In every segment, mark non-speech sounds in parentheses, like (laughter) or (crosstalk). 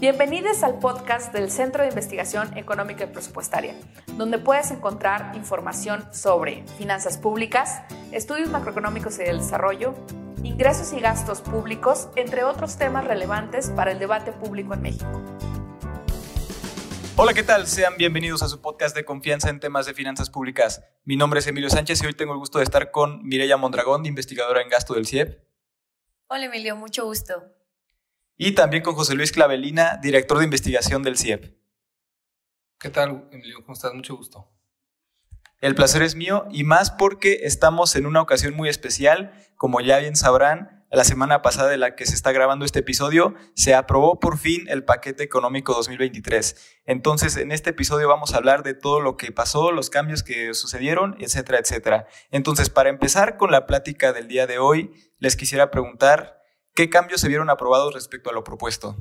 Bienvenidos al podcast del Centro de Investigación Económica y Presupuestaria, donde puedes encontrar información sobre finanzas públicas, estudios macroeconómicos y del desarrollo, ingresos y gastos públicos, entre otros temas relevantes para el debate público en México. Hola, ¿qué tal? Sean bienvenidos a su podcast de confianza en temas de finanzas públicas. Mi nombre es Emilio Sánchez y hoy tengo el gusto de estar con Mireya Mondragón, investigadora en gasto del CIEP. Hola, Emilio, mucho gusto y también con José Luis Clavelina, director de investigación del CIEP. ¿Qué tal, Emilio? ¿Cómo estás? Mucho gusto. El placer es mío y más porque estamos en una ocasión muy especial. Como ya bien sabrán, la semana pasada de la que se está grabando este episodio, se aprobó por fin el paquete económico 2023. Entonces, en este episodio vamos a hablar de todo lo que pasó, los cambios que sucedieron, etcétera, etcétera. Entonces, para empezar con la plática del día de hoy, les quisiera preguntar, ¿Qué cambios se vieron aprobados respecto a lo propuesto?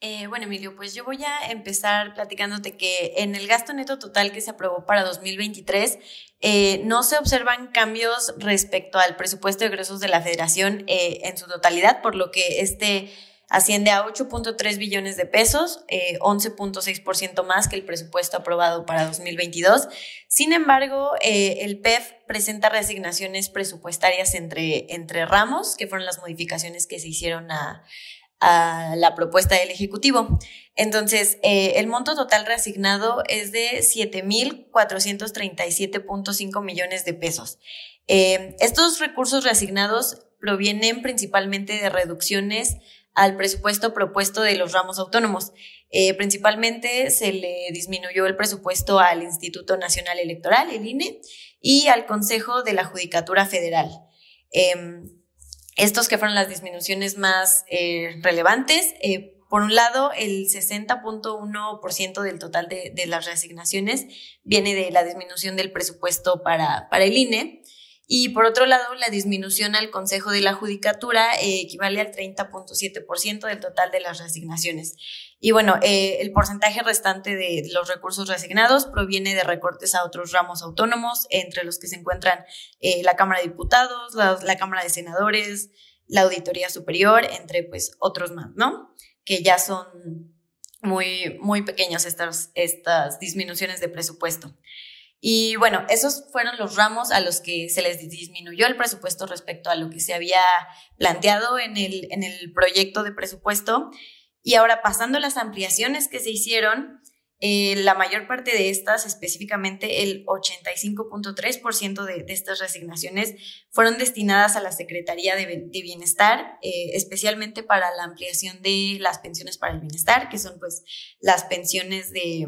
Eh, bueno, Emilio, pues yo voy a empezar platicándote que en el gasto neto total que se aprobó para 2023 eh, no se observan cambios respecto al presupuesto de egresos de la Federación eh, en su totalidad, por lo que este asciende a 8.3 billones de pesos, 11.6% eh, más que el presupuesto aprobado para 2022. Sin embargo, eh, el PEF presenta reasignaciones presupuestarias entre, entre ramos, que fueron las modificaciones que se hicieron a, a la propuesta del Ejecutivo. Entonces, eh, el monto total reasignado es de 7.437.5 millones de pesos. estos recursos reasignados provienen principalmente de reducciones al presupuesto propuesto de los ramos autónomos. Eh, principalmente se le disminuyó el presupuesto al Instituto Nacional Electoral, el INE, y al Consejo de la Judicatura Federal. Em, estos que fueron las disminuciones más eh, relevantes. Eh, por un lado, el 60.1% del total de, las reasignaciones viene de la disminución del presupuesto para, para el INE. Y por otro lado, la disminución al Consejo de la Judicatura eh, equivale al 30.7% del total de las resignaciones. Y bueno, eh, el porcentaje restante de los recursos resignados proviene de recortes a otros ramos autónomos, entre los que se encuentran eh, la Cámara de Diputados, la, Cámara de Senadores, la Auditoría Superior, entre pues otros más, ¿no? Que ya son muy, muy pequeños estas, estas disminuciones de presupuesto. Y bueno, esos fueron los ramos a los que se les disminuyó el presupuesto respecto a lo que se había planteado en el, en el proyecto de presupuesto. Y ahora pasando a las ampliaciones que se hicieron, eh, la mayor parte de estas, específicamente el 85.3% de, de, estas resignaciones, fueron destinadas a la Secretaría de, Bienestar, eh, especialmente para la ampliación de las pensiones para el bienestar, que son pues las pensiones de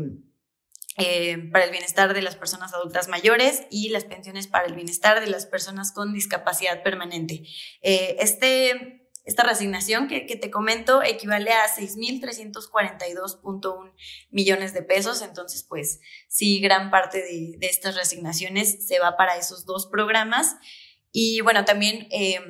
eh, para el bienestar de las personas adultas mayores y las pensiones para el bienestar de las personas con discapacidad permanente. Eh, este, esta resignación que, te comento equivale a 6.342.1 millones de pesos, entonces pues sí, gran parte de, estas resignaciones se va para esos dos programas. Y bueno, también... Eh,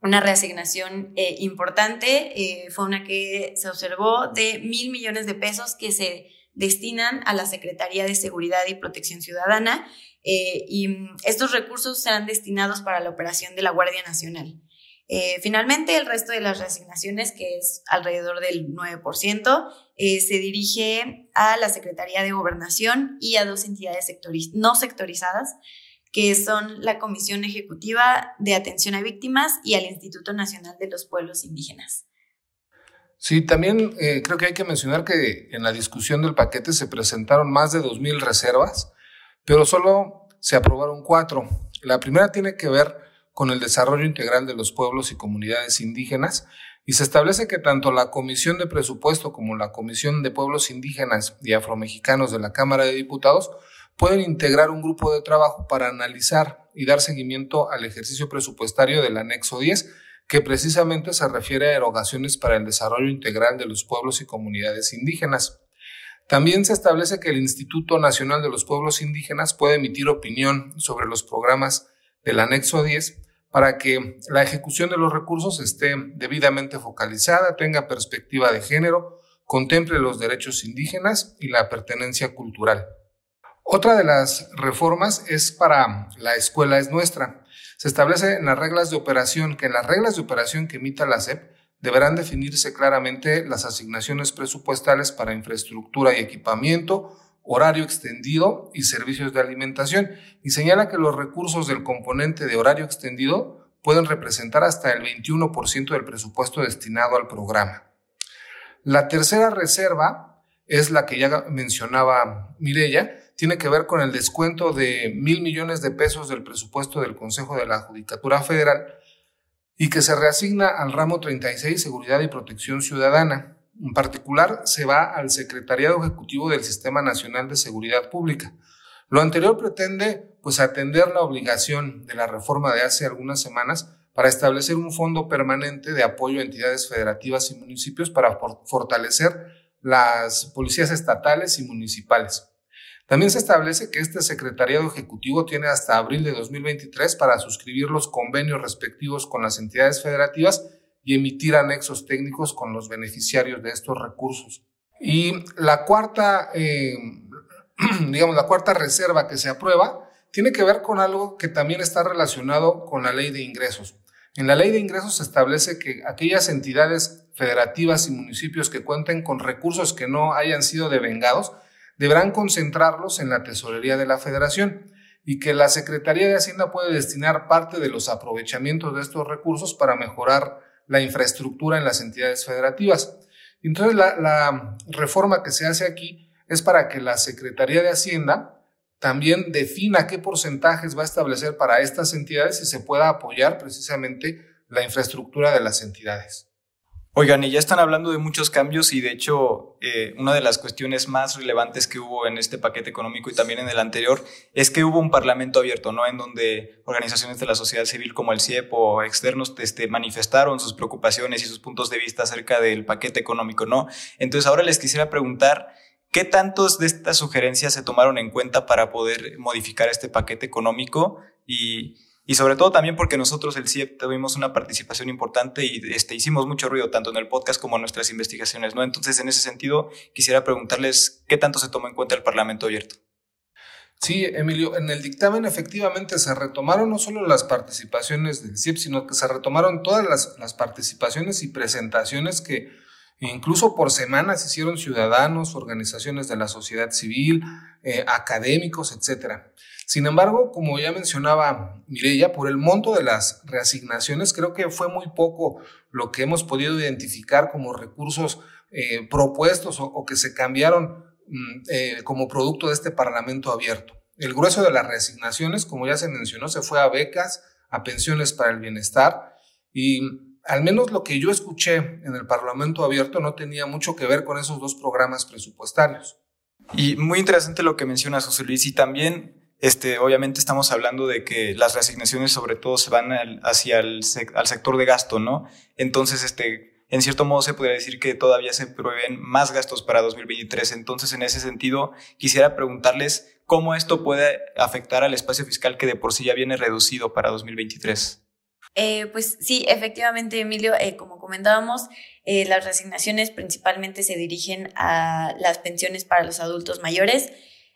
una reasignación importante fue una que se observó de mil millones de pesos que se destinan a la Secretaría de Seguridad y Protección Ciudadana eh, y estos recursos serán destinados para la operación de la Guardia Nacional. Eh, finalmente, el resto de las reasignaciones, que es alrededor del 9%, eh, se dirige a la Secretaría de Gobernación y a dos entidades no sectorizadas, que son la Comisión Ejecutiva de Atención a Víctimas y al Instituto Nacional de los Pueblos Indígenas. Sí, también eh, creo que hay que mencionar que en la discusión del paquete se presentaron más de 2.000 reservas, pero solo se aprobaron cuatro. La primera tiene que ver con el desarrollo integral de los pueblos y comunidades indígenas y se establece que tanto la Comisión de Presupuesto como la Comisión de Pueblos Indígenas y Afromexicanos de la Cámara de Diputados pueden integrar un grupo de trabajo para analizar y dar seguimiento al ejercicio presupuestario del anexo 10 que precisamente se refiere a erogaciones para el desarrollo integral de los pueblos y comunidades indígenas. También se establece que el Instituto Nacional de los Pueblos Indígenas puede emitir opinión sobre los programas del anexo 10 para que la ejecución de los recursos esté debidamente focalizada, tenga perspectiva de género, contemple los derechos indígenas y la pertenencia cultural. Otra de las reformas es para la escuela es nuestra. Se establece en las reglas de operación que en las reglas de operación que emita la SEP deberán definirse claramente las asignaciones presupuestales para infraestructura y equipamiento, horario extendido y servicios de alimentación, y señala que los recursos del componente de horario extendido pueden representar hasta el 21% del presupuesto destinado al programa. La tercera reserva es la que ya mencionaba Mirella, tiene que ver con el descuento de mil millones de pesos del presupuesto del Consejo de la Judicatura Federal y que se reasigna al ramo 36 Seguridad y Protección Ciudadana. En particular, se va al Secretariado Ejecutivo del Sistema Nacional de Seguridad Pública. Lo anterior pretende pues atender la obligación de la reforma de hace algunas semanas para establecer un fondo permanente de apoyo a entidades federativas y municipios para fortalecer las policías estatales y municipales. También se establece que este secretariado ejecutivo tiene hasta abril de 2023 para suscribir los convenios respectivos con las entidades federativas y emitir anexos técnicos con los beneficiarios de estos recursos. Y la cuarta, eh, (clears throat) digamos, la cuarta reserva que se aprueba tiene que ver con algo que también está relacionado con la ley de ingresos. En la ley de ingresos se establece que aquellas entidades federativas y municipios que cuenten con recursos que no hayan sido devengados deberán concentrarlos en la tesorería de la federación y que la Secretaría de Hacienda puede destinar parte de los aprovechamientos de estos recursos para mejorar la infraestructura en las entidades federativas. Entonces, la, la reforma que se hace aquí es para que la Secretaría de Hacienda también defina qué porcentajes va a establecer para estas entidades y se pueda apoyar precisamente la infraestructura de las entidades. Oigan, y ya están hablando de muchos cambios y de hecho eh, una de las cuestiones más relevantes que hubo en este paquete económico y también en el anterior es que hubo un parlamento abierto, ¿no? En donde organizaciones de la sociedad civil como el CIEP o externos este, manifestaron sus preocupaciones y sus puntos de vista acerca del paquete económico, ¿no? Entonces ahora les quisiera preguntar, ¿qué tantos de estas sugerencias se tomaron en cuenta para poder modificar este paquete económico? Y y sobre todo también porque nosotros, el CIEP, tuvimos una participación importante y este, hicimos mucho ruido, tanto en el podcast como en nuestras investigaciones, ¿no? Entonces, en ese sentido, quisiera preguntarles qué tanto se tomó en cuenta el Parlamento abierto. Sí, Emilio, en el dictamen efectivamente se retomaron no solo las participaciones del CIEP, sino que se retomaron todas las, las participaciones y presentaciones que incluso por semanas hicieron ciudadanos, organizaciones de la sociedad civil, eh, académicos, etcétera. Sin embargo, como ya mencionaba Mireya, por el monto de las reasignaciones, creo que fue muy poco lo que hemos podido identificar como recursos eh, propuestos o, que se cambiaron mm, eh, como producto de este Parlamento abierto. El grueso de las reasignaciones, como ya se mencionó, se fue a becas, a pensiones para el bienestar y al menos lo que yo escuché en el Parlamento abierto no tenía mucho que ver con esos dos programas presupuestarios. Y muy interesante lo que mencionas, José Luis, y también este, obviamente estamos hablando de que las reasignaciones sobre todo se van hacia el al sector de gasto, ¿no? Entonces, este, en cierto modo se podría decir que todavía se proveen más gastos para 2023. Entonces, en ese sentido, quisiera preguntarles cómo esto puede afectar al espacio fiscal que de por sí ya viene reducido para 2023. Eh, pues sí, efectivamente, Emilio, eh, como comentábamos, eh, las reasignaciones principalmente se dirigen a las pensiones para los adultos mayores.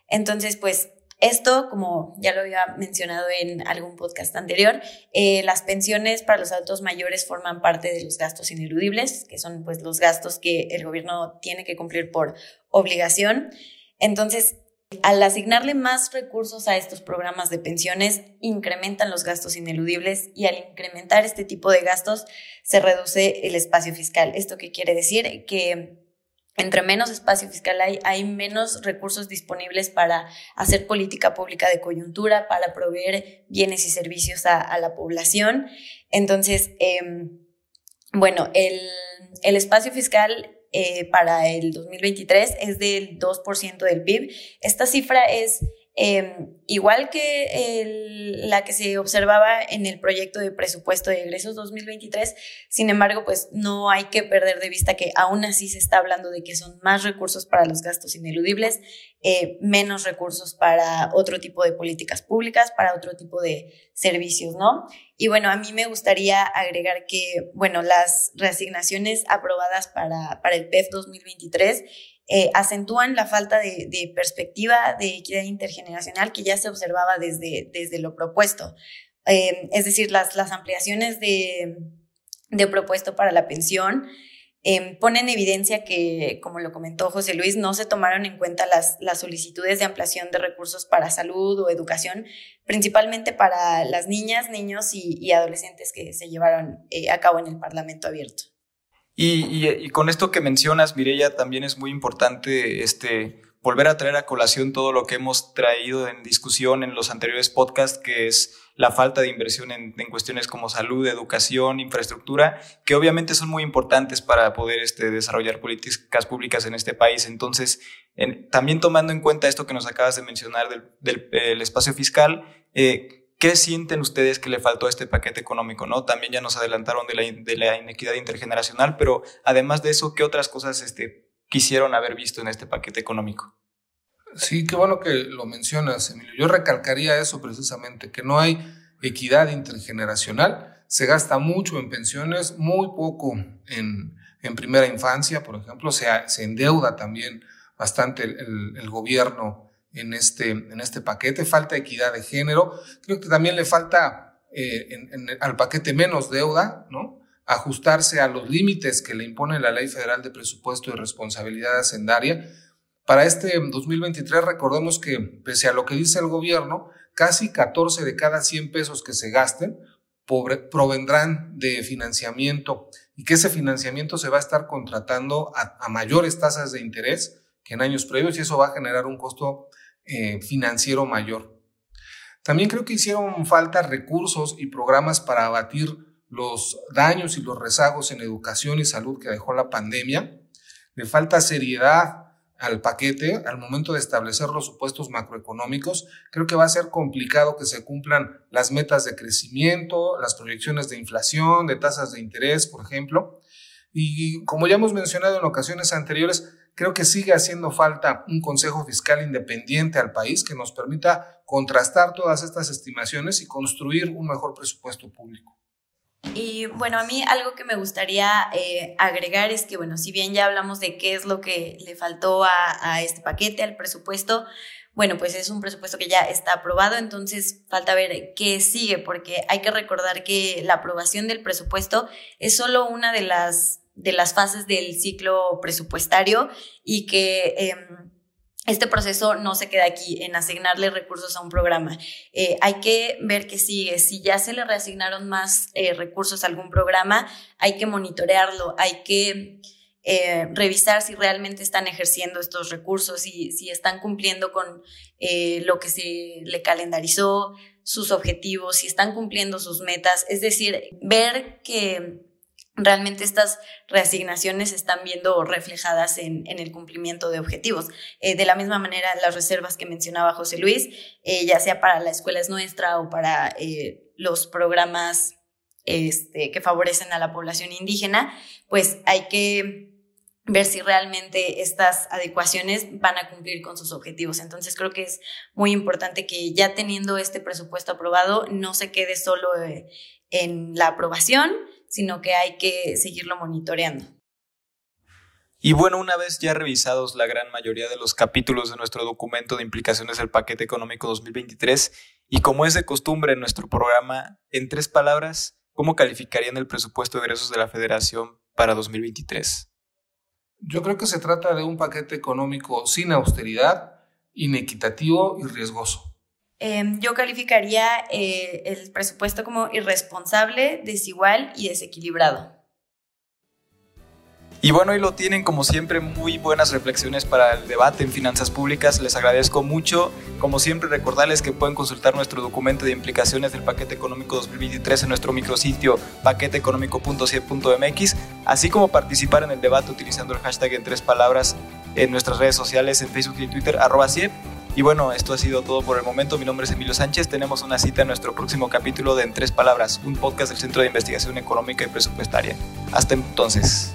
Entonces, pues esto, como ya lo había mencionado en algún podcast anterior, las pensiones para los adultos mayores forman parte de los gastos ineludibles, que son pues los gastos que el gobierno tiene que cumplir por obligación. Entonces, al asignarle más recursos a estos programas de pensiones, incrementan los gastos ineludibles y al incrementar este tipo de gastos se reduce el espacio fiscal. ¿Esto qué quiere decir? Que entre menos espacio fiscal hay, hay menos recursos disponibles para hacer política pública de coyuntura, para proveer bienes y servicios a, la población. Entonces, em, bueno, el, el, espacio fiscal eh, para el 2023 es del 2% del PIB. Esta cifra es Em, igual que la que se observaba en el proyecto de presupuesto de egresos 2023, sin embargo, pues no hay que perder de vista que aún así se está hablando de que son más recursos para los gastos ineludibles, eh, menos recursos para otro tipo de políticas públicas, para otro tipo de servicios, ¿no? Y bueno, a mí me gustaría agregar que, bueno, las reasignaciones aprobadas para, para el PEF 2023 eh, acentúan la falta de, perspectiva de equidad intergeneracional que ya se observaba desde, lo propuesto. Eh, es decir, las, ampliaciones de, de propuesto para la pensión eh, pone en evidencia que, como lo comentó José Luis, no se tomaron en cuenta las, las solicitudes de ampliación de recursos para salud o educación, principalmente para las niñas, niños y, adolescentes que se llevaron eh, a cabo en el Parlamento abierto. Y, con esto que mencionas, Mireya, también es muy importante este, volver a traer a colación todo lo que hemos traído en discusión en los anteriores podcasts, que es la falta de inversión en, cuestiones como salud, educación, infraestructura, que obviamente son muy importantes para poder este, desarrollar políticas públicas en este país. Entonces, también tomando en cuenta esto que nos acabas de mencionar del, espacio fiscal, eh, ¿Qué sienten ustedes que le faltó a este paquete económico? ¿no? También ya nos adelantaron de la, de la, inequidad intergeneracional, pero además de eso, ¿qué otras cosas este, quisieron haber visto en este paquete económico? Sí, qué bueno que lo mencionas, Emilio. Yo recalcaría eso precisamente, que no hay equidad intergeneracional. Se gasta mucho en pensiones, muy poco en, en primera infancia, por ejemplo. Se, se endeuda también bastante el, el, gobierno en este, en este paquete. Falta equidad de género. Creo que también le falta eh, al paquete menos deuda, ¿no? Ajustarse a los límites que le impone la Ley Federal de Presupuesto y Responsabilidad Hacendaria para este 2023 recordemos que, pese a lo que dice el gobierno, casi 14 de cada 100 pesos que se gasten provendrán de financiamiento y que ese financiamiento se va a estar contratando a, mayores tasas de interés que en años previos y eso va a generar un costo eh, financiero mayor. También creo que hicieron falta recursos y programas para abatir los daños y los rezagos en educación y salud que dejó la pandemia. Le falta seriedad al paquete al momento de establecer los supuestos macroeconómicos, creo que va a ser complicado que se cumplan las metas de crecimiento, las proyecciones de inflación, de tasas de interés, por ejemplo. Y como ya hemos mencionado en ocasiones anteriores, creo que sigue haciendo falta un Consejo Fiscal independiente al país que nos permita contrastar todas estas estimaciones y construir un mejor presupuesto público. Y bueno, a mí algo que me gustaría eh, agregar es que, bueno, si bien ya hablamos de qué es lo que le faltó a, este paquete, al presupuesto, bueno, pues es un presupuesto que ya está aprobado, entonces falta ver qué sigue, porque hay que recordar que la aprobación del presupuesto es solo una de las, de las fases del ciclo presupuestario y que... Em, este proceso no se queda aquí en asignarle recursos a un programa. Eh, hay que ver que sigue. Si ya se le reasignaron más eh, recursos a algún programa, hay que monitorearlo, hay que eh, revisar si realmente están ejerciendo estos recursos y si están cumpliendo con lo que se le calendarizó, sus objetivos, si están cumpliendo sus metas. Es decir, ver que realmente estas reasignaciones están viendo reflejadas en, el cumplimiento de objetivos. Eh, de la misma manera, las reservas que mencionaba José Luis, eh, ya sea para la escuela es nuestra o para eh, los programas este, que favorecen a la población indígena, pues hay que ver si realmente estas adecuaciones van a cumplir con sus objetivos. Entonces creo que es muy importante que ya teniendo este presupuesto aprobado no se quede solo en la aprobación, sino que hay que seguirlo monitoreando. Y bueno, una vez ya revisados la gran mayoría de los capítulos de nuestro documento de implicaciones del paquete económico 2023, y como es de costumbre en nuestro programa, en tres palabras, ¿cómo calificarían el presupuesto de egresos de la Federación para 2023? Yo creo que se trata de un paquete económico sin austeridad, inequitativo y riesgoso. Em, yo calificaría eh, el presupuesto como irresponsable, desigual y desequilibrado. Y bueno, y lo tienen como siempre muy buenas reflexiones para el debate en finanzas públicas. Les agradezco mucho. Como siempre, recordarles que pueden consultar nuestro documento de implicaciones del paquete económico 2023 en nuestro micrositio paqueteeconómico.cie.mx, así como participar en el debate utilizando el hashtag en tres palabras en nuestras redes sociales en Facebook y Twitter, arroba CIE y bueno, esto ha sido todo por el momento. Mi nombre es Emilio Sánchez. Tenemos una cita en nuestro próximo capítulo de En Tres Palabras, un podcast del Centro de Investigación Económica y Presupuestaria. Hasta entonces.